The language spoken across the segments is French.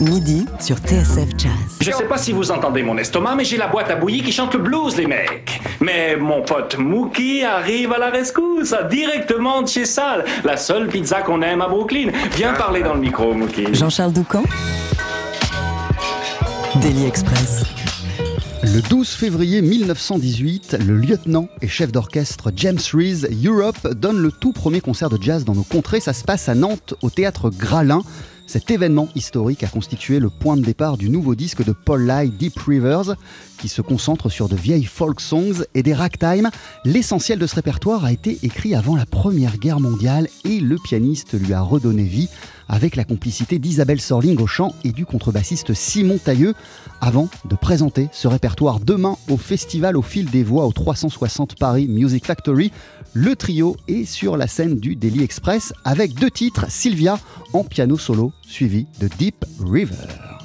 Midi sur TSF Jazz. Je sais pas si vous entendez mon estomac, mais j'ai la boîte à bouillie qui chante le blues, les mecs. Mais mon pote Mookie arrive à la rescousse, directement de chez Sal, la seule pizza qu'on aime à Brooklyn. Viens parler dans le micro, Mookie. Jean-Charles Doucan Daily Express. Le 12 février 1918, le lieutenant et chef d'orchestre James Reese Europe donne le tout premier concert de jazz dans nos contrées. Ça se passe à Nantes, au théâtre Gralin. Cet événement historique a constitué le point de départ du nouveau disque de Paul Lai, Deep Rivers, qui se concentre sur de vieilles folk songs et des ragtime. L'essentiel de ce répertoire a été écrit avant la Première Guerre mondiale et le pianiste lui a redonné vie avec la complicité d'Isabelle Sorling au chant et du contrebassiste Simon Tailleux, avant de présenter ce répertoire demain au festival au fil des voix au 360 Paris Music Factory. Le trio est sur la scène du Daily Express avec deux titres, Sylvia en piano solo, suivi de Deep River.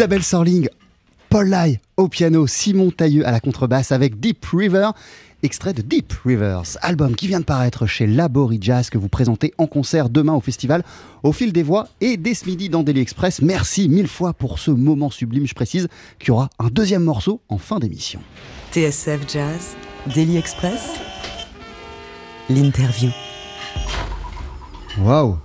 Isabelle Sorling, Paul Lai au piano, Simon Tailleux à la contrebasse avec Deep River, extrait de Deep Rivers, album qui vient de paraître chez Labori Jazz que vous présentez en concert demain au festival au fil des voix et dès ce midi dans Daily Express. Merci mille fois pour ce moment sublime. Je précise qu'il y aura un deuxième morceau en fin d'émission. TSF Jazz, Daily Express, l'interview. Waouh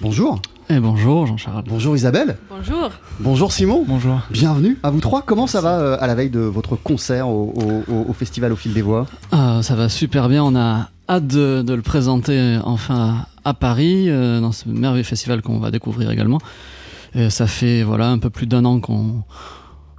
Bonjour Et bonjour Jean-Charles. Bonjour Isabelle Bonjour. Bonjour Simon Bonjour. Bienvenue à vous trois. Comment ça va euh, à la veille de votre concert au, au- au festival au fil des voix Ah, ça va super bien, on a hâte de, de le présenter enfin à, à Paris, euh, dans ce merveilleux festival qu'on va découvrir également. Et ça fait voilà un peu plus d'un an qu'on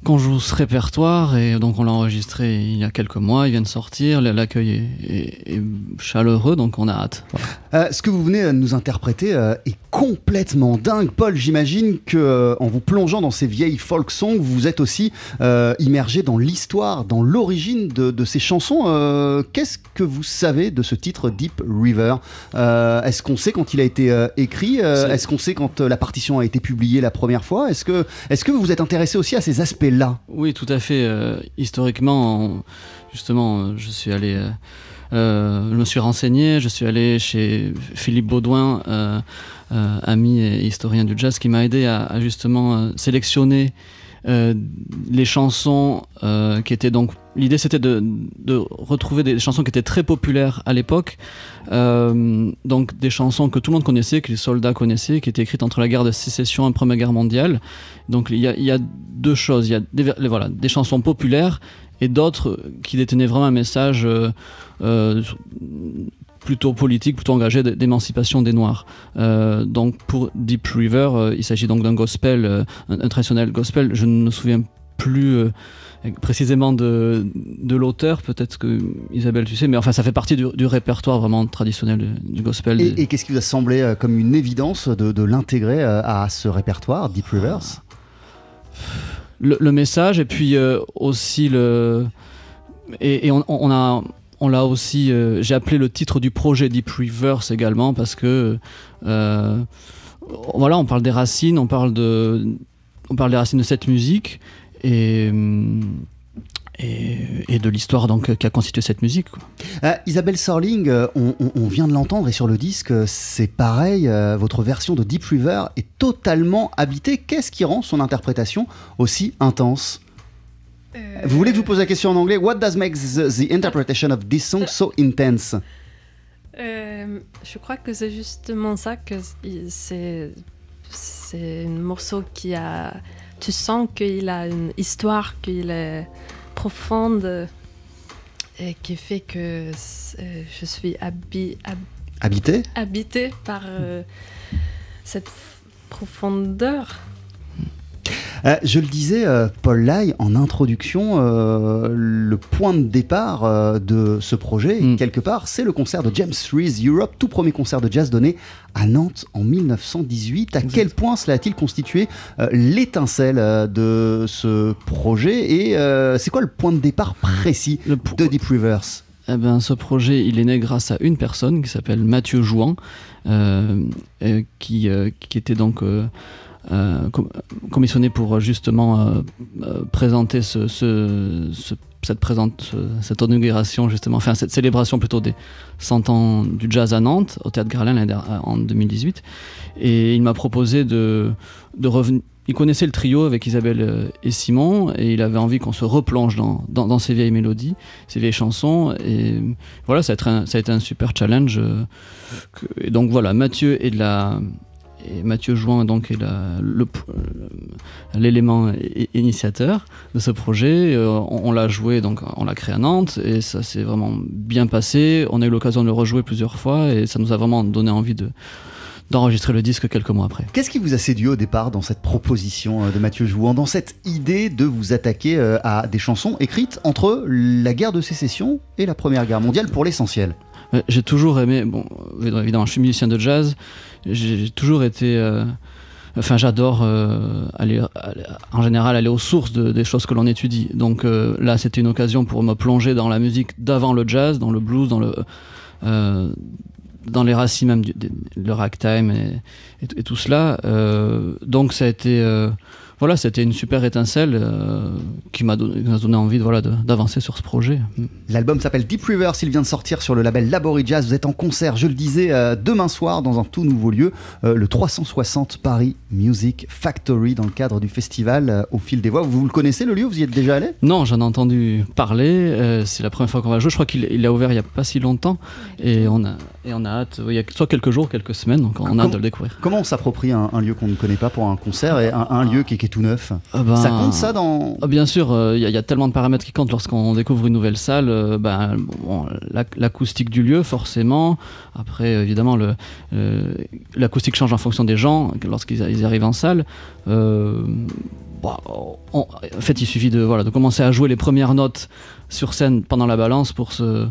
qu'on joue ce répertoire et donc on l'a enregistré il y a quelques mois, il vient de sortir, l'accueil est, est- est chaleureux donc on a hâte. Voilà. Euh, ce que vous venez de nous interpréter euh, est complètement dingue. Paul, j'imagine que euh, en vous plongeant dans ces vieilles folk songs, vous êtes aussi euh, immergé dans l'histoire, dans l'origine de, de ces chansons. Euh, Qu'est-ce que vous savez de ce titre Deep River? Euh, Est-ce qu'on sait quand il a été euh, écrit? Euh, Est-ce qu'on sait quand euh, la partition a été publiée la première fois? Est-ce que, est que vous vous êtes intéressé aussi à ces Oui, tout à fait. euh, historiquement, justement, euh, je suis allé, euh, me suis renseigné, je suis allé chez Philippe Baudouin, ami et historien du jazz, qui m'a aidé à, justement sélectionner euh, les chansons euh, qui étaient donc. L'idée c'était de, retrouver des chansons qui étaient très populaires à l'époque, euh, donc des chansons que tout le monde connaissait, que les soldats connaissaient, qui étaient écrites entre la guerre de sécession et la Première Guerre mondiale. Donc il y a, il y a deux choses, il y a des, voilà, des chansons populaires et d'autres qui détenaient vraiment un message plutôt politique, plutôt engagé d- d'émancipation des Noirs. Euh, donc pour Deep River, euh, il s'agit donc d'un gospel, euh, un, un traditionnel gospel. Je ne me souviens plus précisément de, de l'auteur, peut-être que Isabelle tu sais, mais enfin ça fait partie du, du répertoire vraiment traditionnel du, gospel. Et, et qu'est-ce qui vous a semblé comme une évidence de, de l'intégrer à ce répertoire, Deep Rivers le, le message et puis aussi le et, et on, on a on l'a aussi euh, j'ai appelé le titre du projet Deep Reverse également parce que euh, voilà on parle des racines on parle de on parle des racines de cette musique et et de l'histoire donc qui a constitué cette musique. Euh, Isabelle Sorling, euh, on, vient de l'entendre et sur le disque, euh, c'est pareil, euh, votre version de Deep River est totalement habitée. Qu'est-ce qui rend son interprétation aussi intense? Vous voulez que je vous pose la question en anglais? What does make the, the interpretation of this song so intense? Euh, je crois que c'est justement ça que c'est c'est un morceau qui a tu sens qu'il a une histoire qu'il est profonde et qui fait que je suis habi, hab- Habité? par euh, cette profondeur. Euh, je le disais, euh, Paul Lai, en introduction, euh, le point de départ de ce projet, Mm. quelque part, c'est le concert de James Reese Europe, tout premier concert de jazz donné à Nantes en 1918. À quel point cela a-t-il constitué l'étincelle de ce projet Et c'est quoi le point de départ précis de Deep Rivers? Eh ben, ce projet, il est né grâce à une personne qui s'appelle Mathieu Jouan, qui, qui était donc euh, com- commissionné pour euh, justement euh, présenter ce, ce- ce- cette, présente, ce- cette inauguration, justement, enfin cette célébration plutôt des 100 ans du jazz à Nantes, au Théâtre der- en 2018. Et il m'a proposé de, revenir. Il connaissait le trio avec Isabelle et Simon, et il avait envie qu'on se replonge dans, dans, ces vieilles mélodies ces vieilles chansons. Et voilà, ça a été un, ça a été un super challenge. et donc voilà, Mathieu est de la. Et Mathieu Jouin donc est euh, l'élément initiateur de ce projet. Euh, on on l'a joué donc on l'a créé à Nantes et ça s'est vraiment bien passé. On a eu l'occasion de le rejouer plusieurs fois et ça nous a vraiment donné envie de d'enregistrer le disque quelques mois après. Qu'est-ce qui vous a séduit au départ dans cette proposition de Mathieu Jouan, dans cette idée de vous attaquer à des chansons écrites entre la guerre de sécession et la Première Guerre mondiale pour l'essentiel? J'ai toujours aimé, bon, évidemment, je suis musicien de jazz, j'ai toujours été enfin j'adore euh, aller, en général aller aux sources des choses que l'on étudie. Donc euh, là, c'était une occasion pour me plonger dans la musique d'avant le jazz, dans le blues, dans le euh, dans les racines même du, le ragtime et, tout cela. donc ça a été voilà, c'était une super étincelle euh, qui m'a donné, donné, envie de, voilà, d'avancer sur ce projet. L'album s'appelle Deep River, s'il vient de sortir sur le label Laborie Jazz. Vous êtes en concert, je le disais, euh, demain soir dans un tout nouveau lieu, euh, le 360 Paris Music Factory, dans le cadre du festival Au fil des voix. Vous, le connaissez le lieu? Vous y êtes déjà allé? Non, j'en ai entendu parler. c'est la première fois qu'on va jouer. Je crois qu'il a ouvert il n'y a pas si longtemps. Et on a, et on a hâte, il y a soit quelques jours, quelques semaines, donc on a hâte de le découvrir. Comment on s'approprie un, lieu qu'on ne connaît pas pour un concert et un, lieu qui, qui est tout neuf ah ben, Ça compte ça dans. Ah, bien sûr, il euh, y, a tellement de paramètres qui comptent lorsqu'on découvre une nouvelle salle. Euh, ben, l'acoustique du lieu, forcément. Après, évidemment, l'acoustique change en fonction des gens lorsqu'ils arrivent en salle. Euh, en fait, il suffit de, voilà, de commencer à jouer les premières notes sur scène pendant la balance pour se,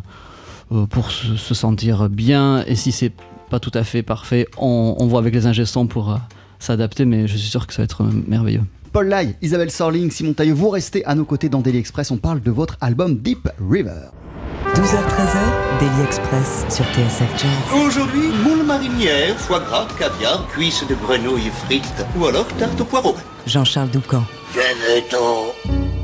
pour se, sentir bien. Et si c'est pas tout à fait parfait, on, on voit avec les ingestons pour s'adapter, mais je suis sûr que ça va être merveilleux. Paul Lai, Isabelle Sorling, Simon Tailleux, vous restez à nos côtés dans Daily Express. On parle de votre album Deep River. 12h-13h, Daily Express sur TSF Jazz. Aujourd'hui, moule marinière, foie gras, caviar, cuisses de grenouille frites ou alors tarte au poireau. Jean-Charles Doucan. Venez-t'en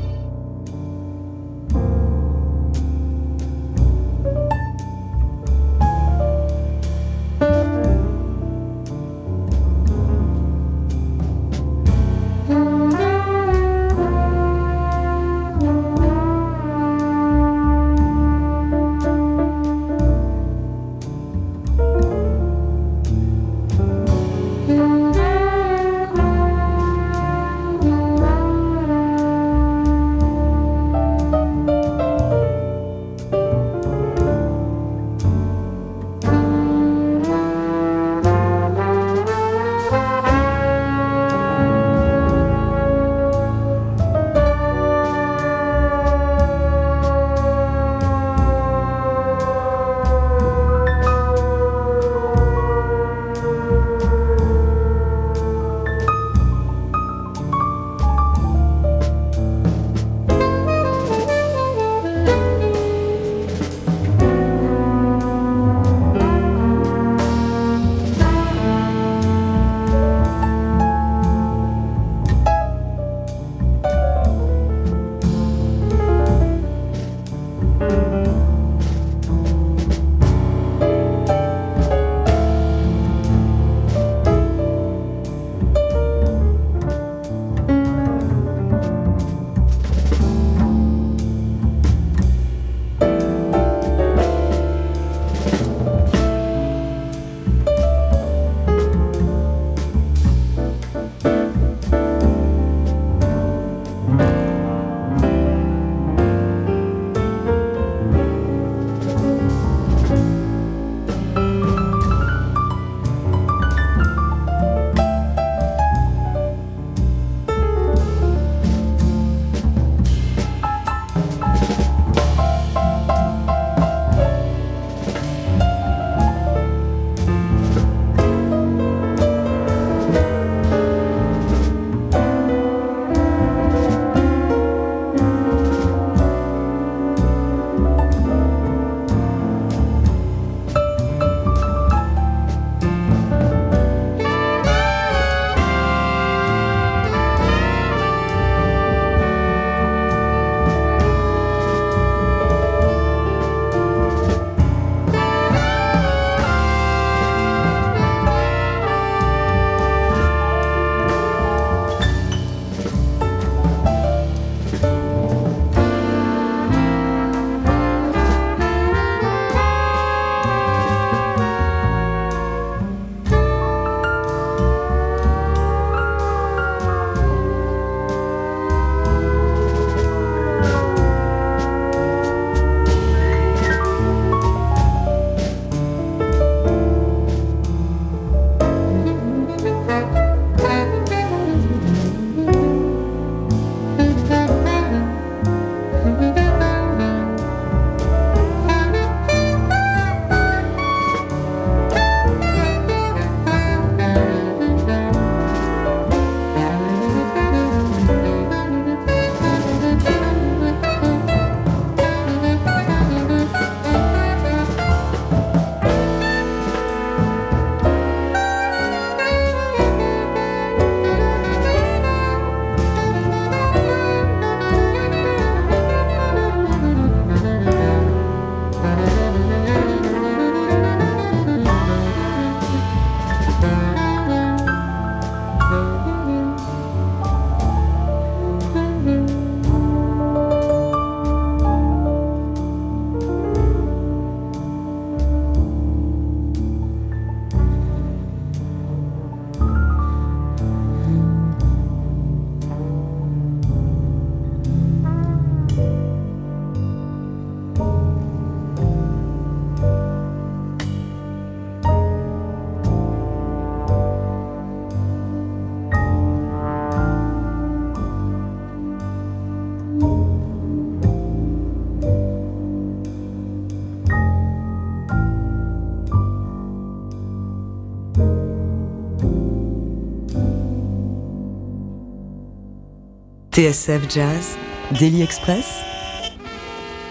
TSF Jazz, Daily Express,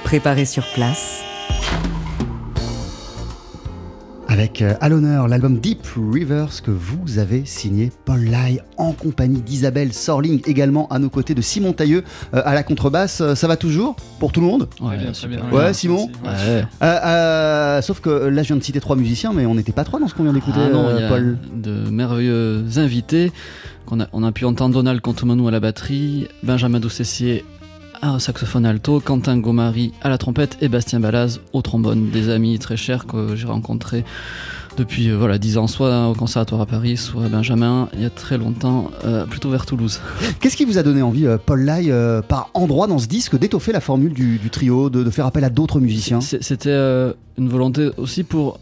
préparé sur place. Avec euh, à l'honneur l'album Deep Rivers que vous avez signé Paul Lai en compagnie d'Isabelle Sorling, également à nos côtés de Simon Tailleux euh, à la contrebasse. Euh, Ça va toujours pour tout le monde? Ouais, bien, très bien. Ouais, Simon? Ouais. Euh, euh, Sauf que là, je viens de citer trois musiciens, mais on n'était pas trois dans ce qu'on vient d'écouter, Ah non, euh, il y a Paul. de merveilleux invités. A, on a pu entendre Donald Contomanou à la batterie, Benjamin Doucessier au saxophone alto, Quentin Gomari à la trompette et Bastien Balaz au trombone. Des amis très chers que j'ai rencontrés depuis euh, voilà, 10 ans, soit au conservatoire à Paris, soit à Benjamin, il y a très longtemps, euh, plutôt vers Toulouse. Qu'est-ce qui vous a donné envie, euh, Paul Lai, par endroit dans ce disque, d'étoffer la formule du, du trio, de, de faire appel à d'autres musiciens? C'était une volonté aussi pour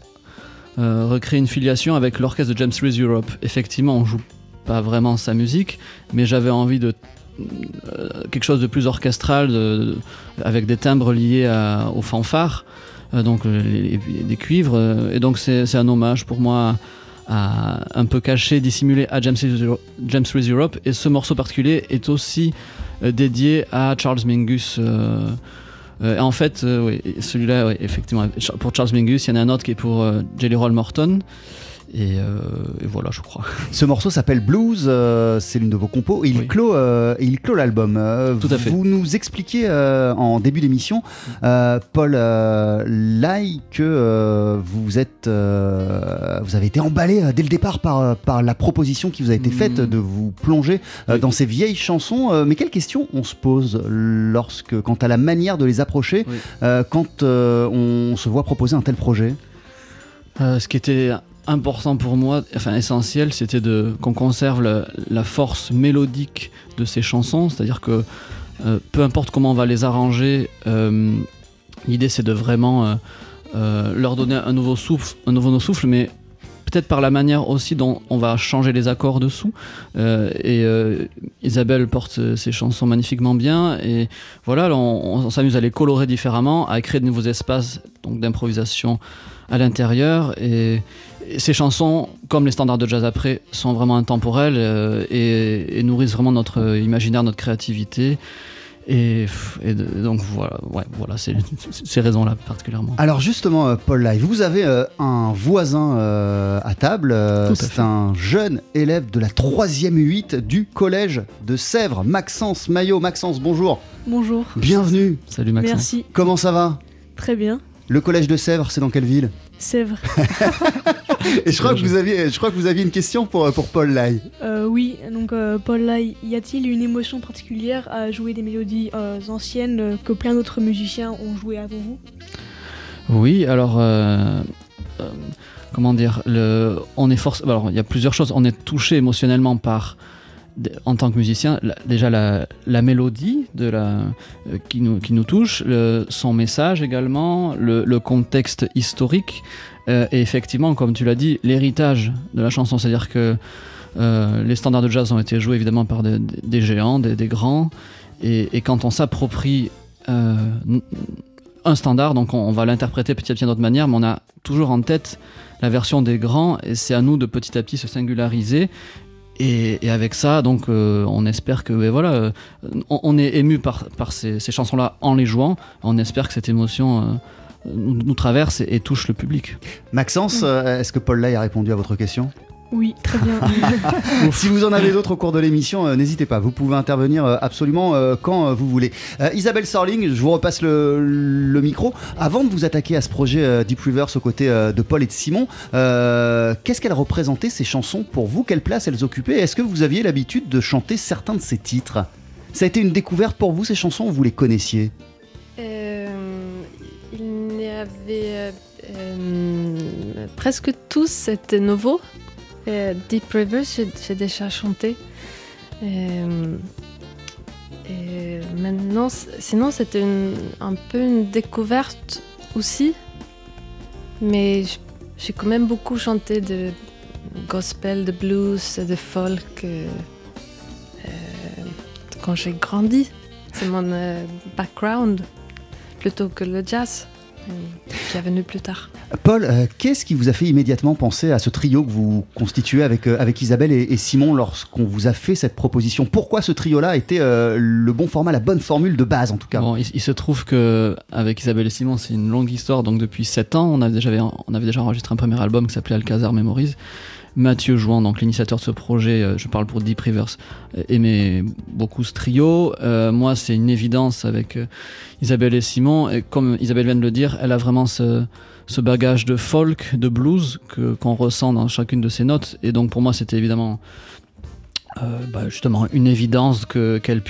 recréer une filiation avec l'orchestre de James Reese Europe. Effectivement, on joue pas vraiment sa musique, mais j'avais envie de euh, quelque chose de plus orchestral, de- avec des timbres liés à- aux fanfares, euh, donc euh, les- les- des cuivres. euh, et donc c'est un hommage pour moi à, un peu caché, dissimulé à James James Reese Europe. Et ce morceau particulier est aussi euh, dédié à Charles Mingus. euh, en fait, euh, oui, celui-là, oui, effectivement, pour Charles Mingus, il y en a un autre qui est pour euh, Jelly Roll Morton. Et, euh, et voilà, je crois. Ce morceau s'appelle Blues, euh, c'est l'une de vos compos, et il Oui. clôt, euh, il clôt l'album. Euh, Tout à fait. Vous nous expliquiez euh, en début d'émission, euh, Paul euh, Lai, que euh, vous êtes, euh, vous avez été emballé euh, dès le départ par, par la proposition qui vous a été faite Mm. de vous plonger euh, Oui. dans ces vieilles chansons. Euh, mais quelles questions on se pose lorsque, quant à la manière de les approcher, Oui. euh, quand euh, on se voit proposer un tel projet? Euh, ce qui était important pour moi, enfin essentiel, c'était de qu'on conserve la, force mélodique de ces chansons, c'est-à-dire que euh, peu importe comment on va les arranger, euh, l'idée c'est de vraiment euh, leur donner un nouveau souffle, un nouveau souffle, mais peut-être par la manière aussi dont on va changer les accords dessous. Et Isabelle porte ses chansons magnifiquement bien. Et voilà, là, on, on s'amuse à les colorer différemment, à créer de nouveaux espaces donc d'improvisation à l'intérieur. Et ces chansons, comme les standards de jazz après, sont vraiment intemporelles euh, et, et nourrissent vraiment notre imaginaire, notre créativité. Et, et de- donc voilà, ouais, voilà c'est ces raisons-là particulièrement. Alors justement, euh, Paul Live, vous avez euh, un voisin euh, à table. euh, Tout à c'est un jeune élève de la 3e 8 du collège de Sèvres, Maxence Maillot. Maxence, bonjour. Bonjour. Bienvenue. Salut Maxence. Merci. Comment ça va? Très bien. Le collège de Sèvres, c'est dans quelle ville? Sèvres. Et je crois, que vous aviez, je crois que vous aviez une question pour, pour Paul Lai. Euh, oui, donc euh, Paul, là, y a-t-il une émotion particulière à jouer des mélodies euh, anciennes euh, que plein d'autres musiciens ont joué avant vous? Oui, alors euh, euh, comment dire, le, on est force. Alors il y a plusieurs choses. On est touché émotionnellement par, en tant que musicien, la- déjà la, la mélodie de la euh, qui nous qui nous touche, le- son message également, le, le contexte historique euh, et effectivement, comme tu l'as dit, l'héritage de la chanson, c'est-à-dire que euh, les standards de jazz ont été joués évidemment par des, géants, des, grands, et, quand on s'approprie euh, un standard, donc on, va l'interpréter petit à petit d'autres manières, mais on a toujours en tête la version des grands, et c'est à nous de petit à petit se singulariser. Et, avec ça, donc, on espère que, ben voilà, on, est ému par, ces, chansons-là en les jouant. On espère que cette émotion nous, nous traverse et, et touche le public. Maxence, euh, est-ce que Paul Lai a répondu à votre question? Oui, très bien. Si vous en avez d'autres au cours de l'émission, euh, n'hésitez pas. Vous pouvez intervenir euh, absolument euh, quand euh, vous voulez. Euh, Isabelle Sorling, je vous repasse le, le micro. Avant de vous attaquer à ce projet euh, Deep Rivers aux côtés euh, de Paul et de Simon, euh, qu'est-ce qu'elles représentaient ces chansons? Pour vous Quelle place elles occupaient? Est-ce que vous aviez l'habitude de chanter certains de ces titres? Ça a été une découverte pour vous ces chansons? Ou vous les connaissiez? Euh, avait euh, euh, presque tous, c'était nouveau. Euh, Deep River, j'ai déjà chanté. Maintenant, sinon, c'était un peu une découverte aussi. Mais j'ai quand même beaucoup chanté de gospel, de blues, de folk quand j'ai grandi. C'est mon background plutôt que le jazz. Qui est venu plus tard. Paul, euh, qu'est-ce qui vous a fait immédiatement penser à ce trio que vous constituez avec, euh, avec Isabelle et, et Simon lorsqu'on vous a fait cette proposition? Pourquoi ce trio-là était euh, le bon format, la bonne formule de base en tout cas? Bon, il, il se trouve que avec Isabelle et Simon, c'est une longue histoire. Donc depuis 7 ans, on avait déjà, on avait déjà enregistré un premier album qui s'appelait Alcazar Memories. Mathieu Jouan, donc l'initiateur de ce projet, euh, je parle pour Deep Rivers, euh, aimait beaucoup ce trio. Euh, moi, c'est une évidence avec euh, Isabelle et Simon. Et comme Isabelle vient de le dire, elle a vraiment ce, ce bagage de folk, de blues que- qu'on ressent dans chacune de ses notes. Et donc pour moi, c'était évidemment euh, bah, justement une évidence que qu'elle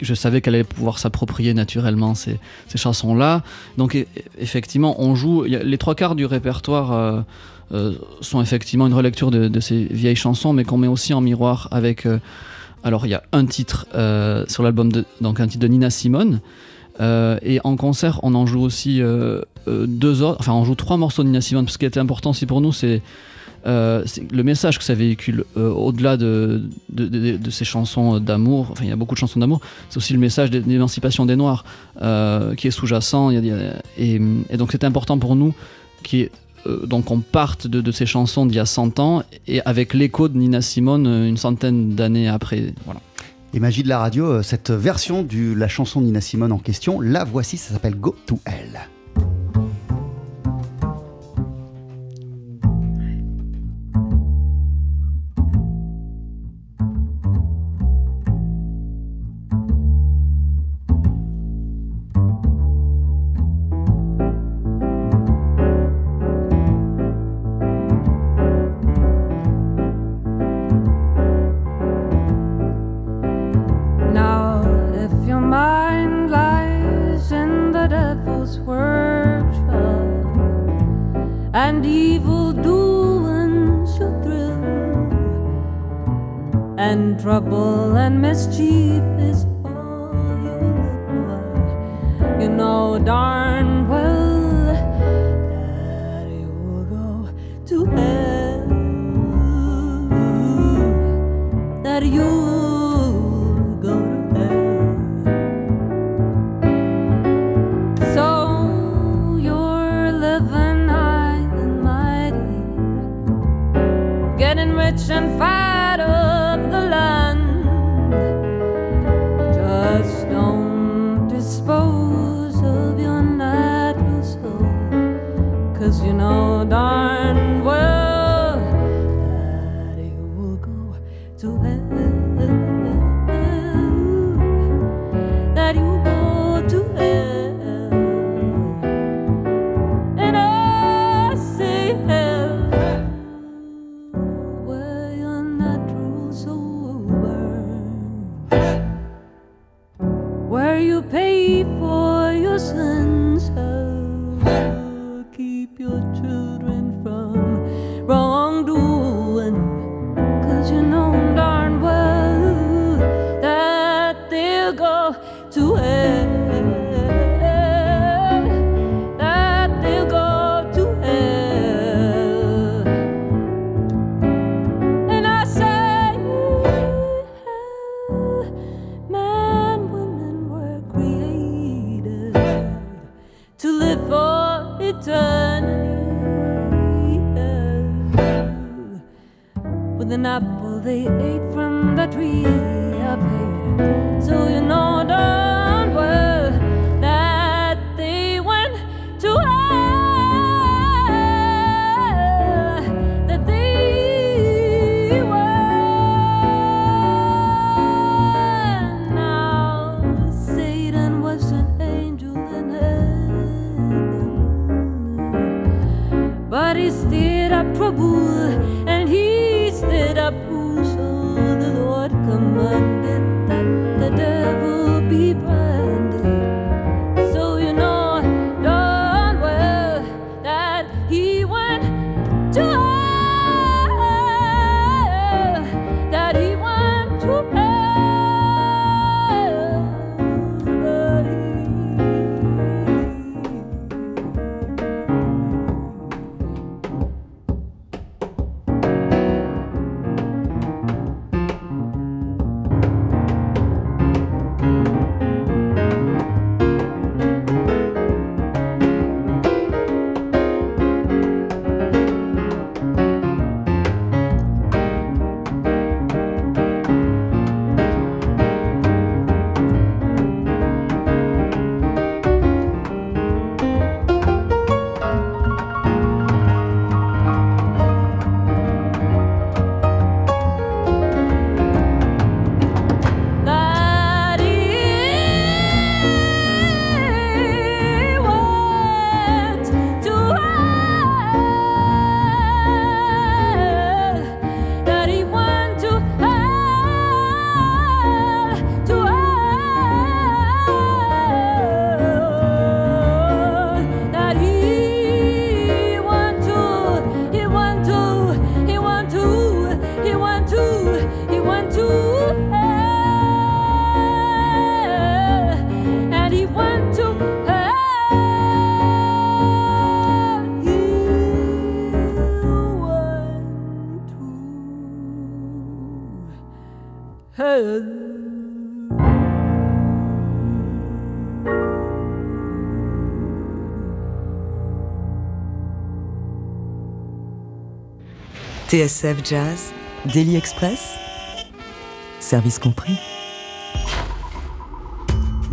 je savais qu'elle allait pouvoir s'approprier naturellement ces, ces chansons-là. Donc e- effectivement, on joue. les trois quarts du répertoire euh, euh, sont effectivement une relecture de, de ces vieilles chansons, mais qu'on met aussi en miroir avec. euh, alors il y a un titre euh, sur l'album donc un titre de Nina Simone. Euh, et en concert, on en joue aussi euh, deux autres. Enfin, on joue trois morceaux de Nina Simone. Ce qui était important aussi pour nous, c'est euh, c'est le message que ça véhicule euh, au-delà de, de, ces chansons d'amour, enfin il y a beaucoup de chansons d'amour, c'est aussi le message d'é- d'émancipation des Noirs euh, qui est sous-jacent. et, donc c'était important pour nous qui donc on parte de, ces chansons d'il y a 100 ans et avec l'écho de Nina Simone une centaine d'années après. Voilà. Et magie de la radio, cette version de la chanson de Nina Simone en question, la voici, ça s'appelle Go to Hell. not TSF Jazz, Daily Express, service compris.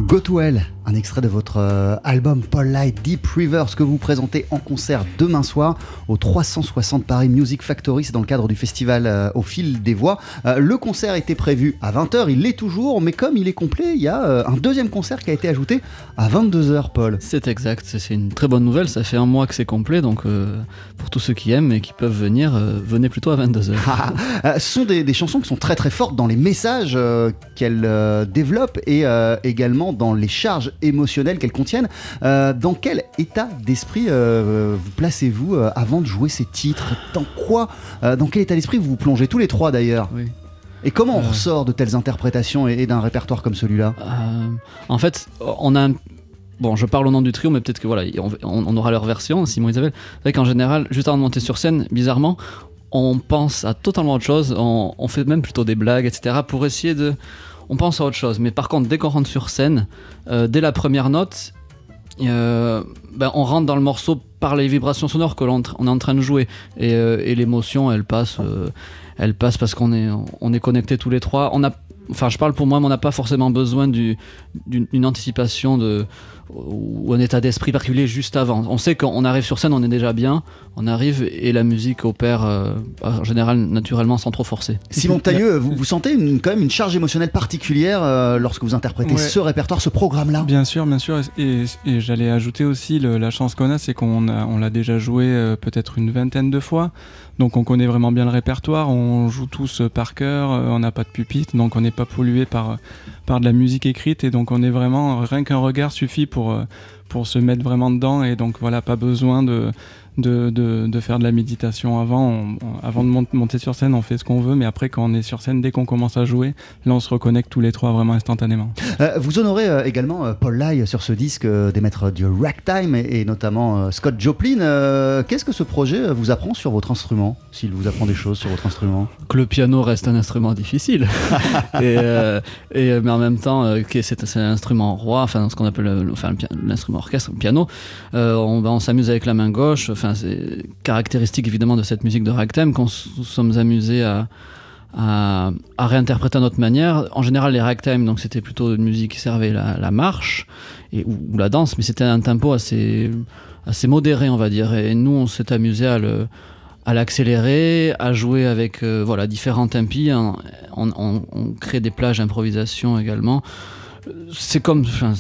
Go to Hell, un extrait de votre euh, album Paul Light Deep Rivers que vous présentez en concert demain soir au 360 Paris Music Factory. C'est dans le cadre du festival euh, Au fil des voix. Euh, le concert était prévu à 20h, il l'est toujours, mais comme il est complet, il y a un deuxième concert qui a été ajouté à 22h, Paul. C'est exact, c'est une très bonne nouvelle. Ça fait un mois que c'est complet, donc euh, pour tous ceux qui aiment et qui peuvent venir, euh, venez plutôt à 22h. Euh, ce sont des, des chansons qui sont très très fortes dans les messages euh, qu'elles développent et également dans les charges émotionnelles qu'elles contiennent. Euh, dans quel état d'esprit euh, vous placez-vous euh, avant de jouer ces titres? Dans quoi Dans quel état d'esprit vous vous plongez tous les trois d'ailleurs? Oui. Et comment on ressort de telles interprétations et, et d'un répertoire comme celui-là? En fait, on a un- Bon, je parle au nom du trio, mais peut-être que voilà, on aura leur version, Simon et Isabelle. C'est vrai qu'en général, juste avant de monter sur scène, bizarrement, on pense à totalement autre chose. On, on fait même plutôt des blagues, etc. pour essayer de. On pense à autre chose. Mais par contre, dès qu'on rentre sur scène, euh, dès la première note, euh, ben, on rentre dans le morceau par les vibrations sonores que l'on on est en train de jouer. Et, euh, l'émotion, elle passe, elle passe parce qu'on est, on est connectés tous les trois. On a, enfin, je parle pour moi, mais on n'a pas forcément besoin du- d'une d'une anticipation de, ou un état d'esprit particulier juste avant. On sait qu'on arrive sur scène, on est déjà bien, on arrive et la musique opère euh, en général naturellement sans trop forcer. Simon Tailleux, vous, vous sentez une- quand même une charge émotionnelle particulière euh, lorsque vous interprétez Ouais. ce répertoire, ce programme-là? Bien sûr, bien sûr. Et, et j'allais ajouter aussi le- la chance qu'on a, c'est qu'on a- on l'a déjà joué euh, peut-être une vingtaine de fois. Donc on connaît vraiment bien le répertoire. On joue tous par cœur. on n'a pas de pupitre, donc on n'est pas pollué par, par de la musique écrite. Et donc on est vraiment rien qu'un regard suffit pour euh, pour se mettre vraiment dedans. Et donc voilà, pas besoin de de, de, de faire de la méditation avant. On- on- avant de mont- monter sur scène, on fait ce qu'on veut, mais après, quand on est sur scène, dès qu'on commence à jouer, là, on se reconnecte tous les trois vraiment instantanément. Euh, vous honorez euh, également euh, Paul Lai sur ce disque euh, des maîtres du ragtime et, et notamment euh, Scott Joplin. Euh, Qu'est-ce que ce projet vous apprend sur votre instrument S'il vous apprend des choses sur votre instrument? Que le piano reste un instrument difficile. et, et, mais en même temps, euh, que c'est un instrument roi, enfin ce qu'on appelle enfin, l'instrument orchestre, le piano. Euh, on ben, on s'amuse avec la main gauche. Enfin, c'est caractéristique évidemment de cette musique de ragtime qu'on nous sommes amusés à, à, réinterpréter à notre manière. En général, les ragtime, donc c'était plutôt une musique qui servait la, marche et, ou, la danse, mais c'était un tempo assez, assez modéré, on va dire. Et nous, on s'est amusé à le à l'accélérer, à jouer avec euh, voilà, différents tempi. On, crée des plages d'improvisation également. C'est comme, enfin,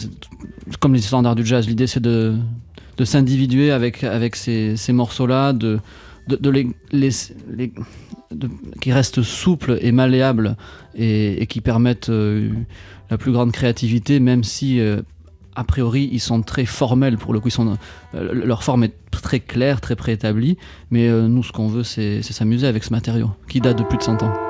comme les standards du jazz. L'idée, c'est de, de s'individuer avec, avec ces, ces morceaux-là, de, de, les, les- qui restent souples et malléables et, qui permettent euh, la plus grande créativité, même si euh, a priori ils sont très formels pour le coup. Ils sont, euh, leur forme est très claire, très préétablie, mais nous ce qu'on veut c'est s'amuser avec ce matériau qui date de plus de 100 ans.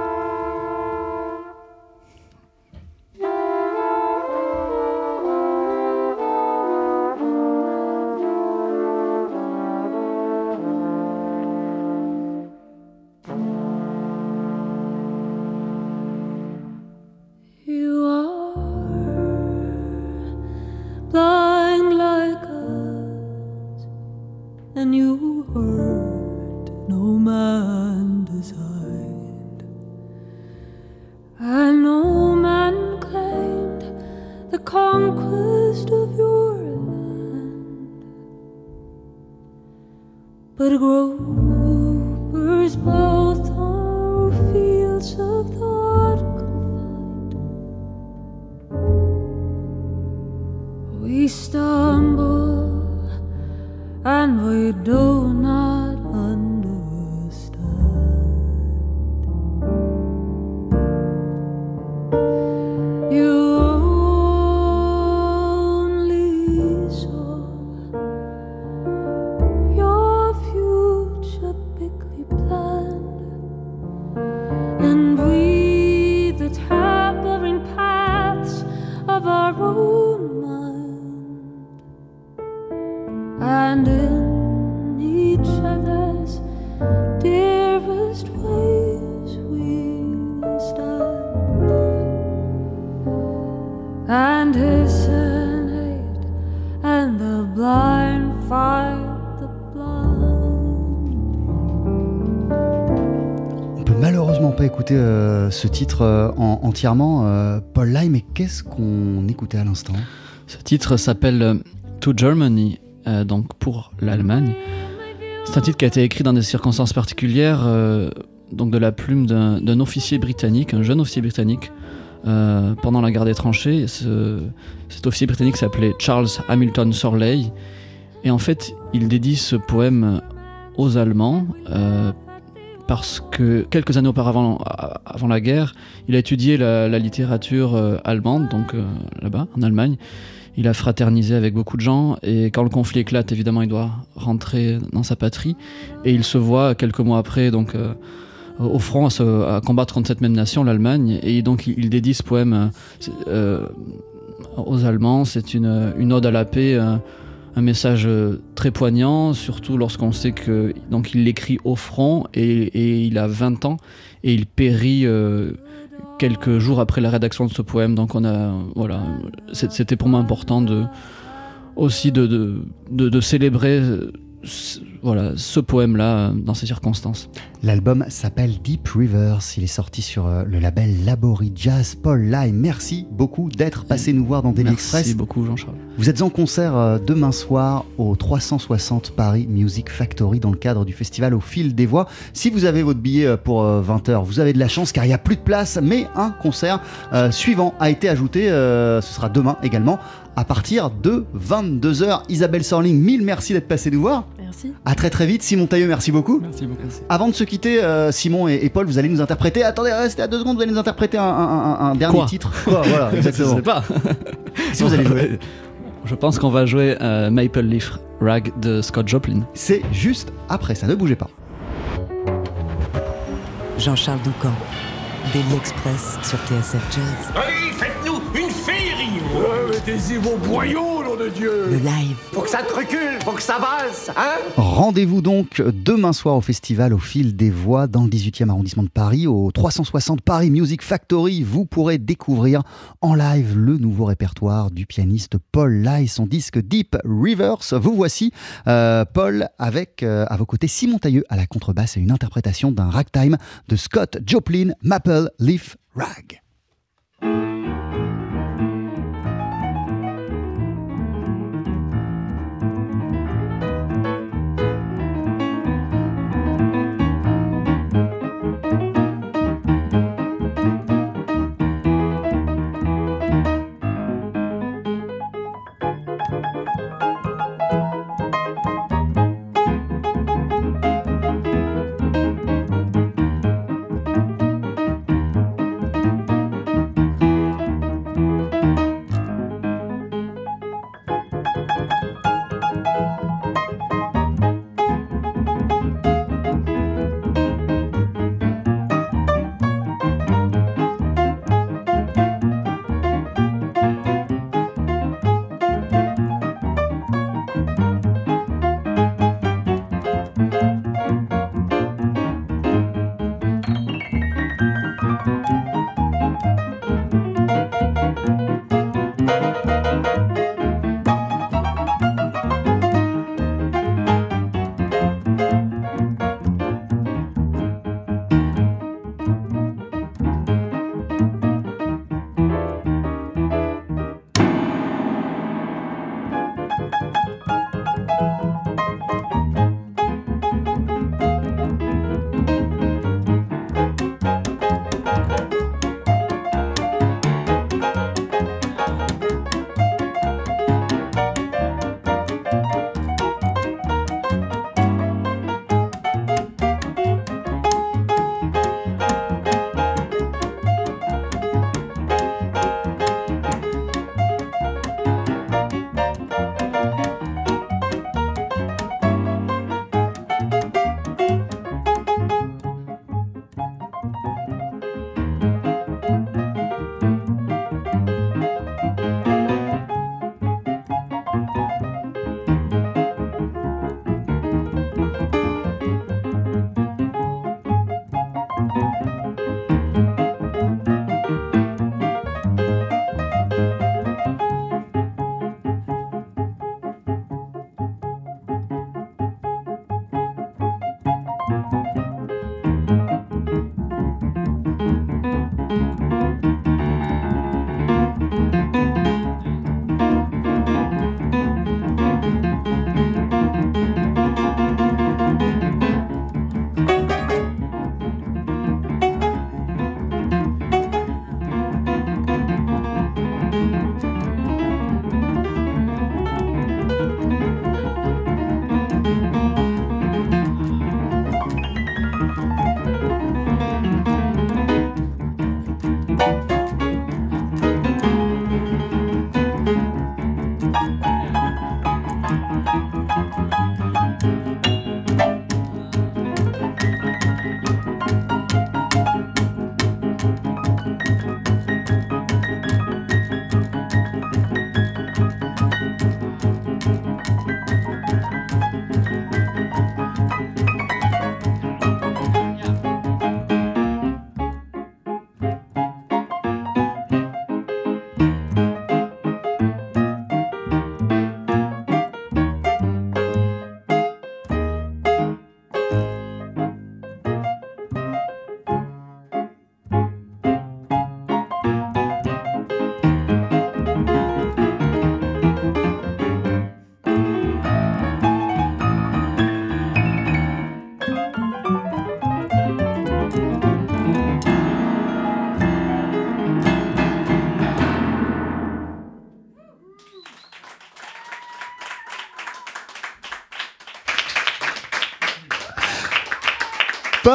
Euh, ce titre euh, en- entièrement. Euh, Paul Lai, mais qu'est-ce qu'on écoutait à l'instant? Ce titre s'appelle To Germany, donc pour l'Allemagne. C'est un titre qui a été écrit dans des circonstances particulières, donc de la plume d'un officier britannique, un jeune officier britannique, pendant la guerre des tranchées. Ce- cet officier britannique s'appelait Charles Hamilton Sorley. Et en fait, il dédie ce poème aux Allemands parce que quelques années auparavant, avant la guerre, il a étudié la, littérature euh, allemande, donc euh, là-bas, en Allemagne. Il a fraternisé avec beaucoup de gens et quand le conflit éclate, évidemment, il doit rentrer dans sa patrie. Et il se voit quelques mois après, donc euh, au front, à, combattre contre cette même nation, l'Allemagne. Et donc il, dédie ce poème euh, aux Allemands. C'est une ode à la paix, un, message euh, très poignant, surtout lorsqu'on sait que donc il l'écrit au front et, il a 20 ans et il périt. euh, quelques jours après la rédaction de ce poème. Donc on a voilà, c'était pour moi important de aussi de, de, célébrer euh, voilà, ce poème-là euh, dans ces circonstances. L'album s'appelle Deep Rivers. Il est sorti sur euh, le label Labori Jazz. Paul Lai, merci beaucoup d'être passé nous voir dans Daily Merci Express. beaucoup Jean-Charles. Vous êtes en concert euh, demain soir au 360 Paris Music Factory dans le cadre du festival Au fil des voix. Si vous avez votre billet pour 20h, vous avez de la chance car il n'y a plus de place, mais un concert suivant a été ajouté. ce sera demain également à partir de 22h. Isabelle Sorling, mille merci d'être passé nous voir. Merci. À très très vite. Simon Tailleux, merci beaucoup. Merci beaucoup. Avant de se quitter, euh, Simon et, et Paul, vous allez nous interpréter. Attendez, restez à deux secondes, vous allez nous interpréter un, un- un- un dernier Quoi titre. Quoi, voilà, exactement. Je sais pas. Si vous allez jouer. Je pense qu'on va jouer euh, Maple Leaf Rag de Scott Joplin. C'est juste après ça, ne bougez pas. Jean-Charles Doucan, Daily Express sur TSF Jazz. Allez, Mettez-y vos boyaux, nom de Dieu Le live. Faut que ça te recule, faut que ça valse, hein Rendez-vous donc demain soir au festival Au fil des voix dans le 18e arrondissement de Paris, au 360 Paris Music Factory. Vous pourrez découvrir en live le nouveau répertoire du pianiste Paul Lai, son disque Deep Rivers. Vous voici, euh, Paul, avec euh, à vos côtés Simon Tailleux à la contrebasse et une interprétation d'un ragtime de Scott Joplin, Maple Leaf Rag.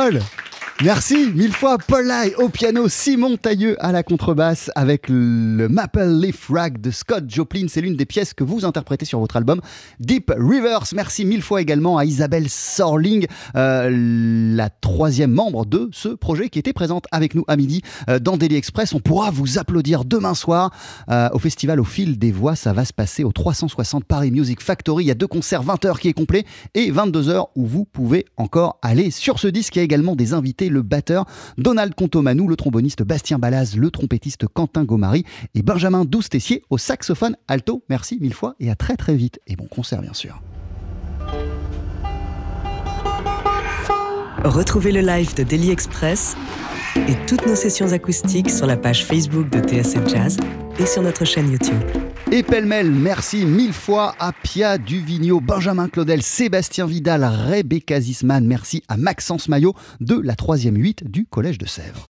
Paul Merci mille fois Paul Lai au piano, Simon Tailleux à la contrebasse avec le Maple Leaf Rag de Scott Joplin. C'est l'une des pièces que vous interprétez sur votre album Deep Rivers. Merci mille fois également à Isabelle Sorling, euh, la troisième membre de ce projet qui était présente avec nous à midi euh, dans Daily Express. On pourra vous applaudir demain soir euh, au festival Au fil des voix. Ça va se passer au 360 Paris Music Factory. Il y a deux concerts, 20h qui est complet et 22h où vous pouvez encore aller sur ce disque. Il y a également des invités le batteur Donald Contomanou, le tromboniste Bastien Balaz, le trompettiste Quentin Gomari et Benjamin Douce-Tessier au saxophone alto. Merci mille fois et à très très vite. Et bon concert bien sûr. Retrouvez le live de Daily Express et toutes nos sessions acoustiques sur la page Facebook de TSF Jazz et sur notre chaîne YouTube. Et pêle-mêle, merci mille fois à Pia Duvigneau, Benjamin Claudel, Sébastien Vidal, Rebecca Zisman. Merci à Maxence Maillot de la 3e 8 du Collège de Sèvres.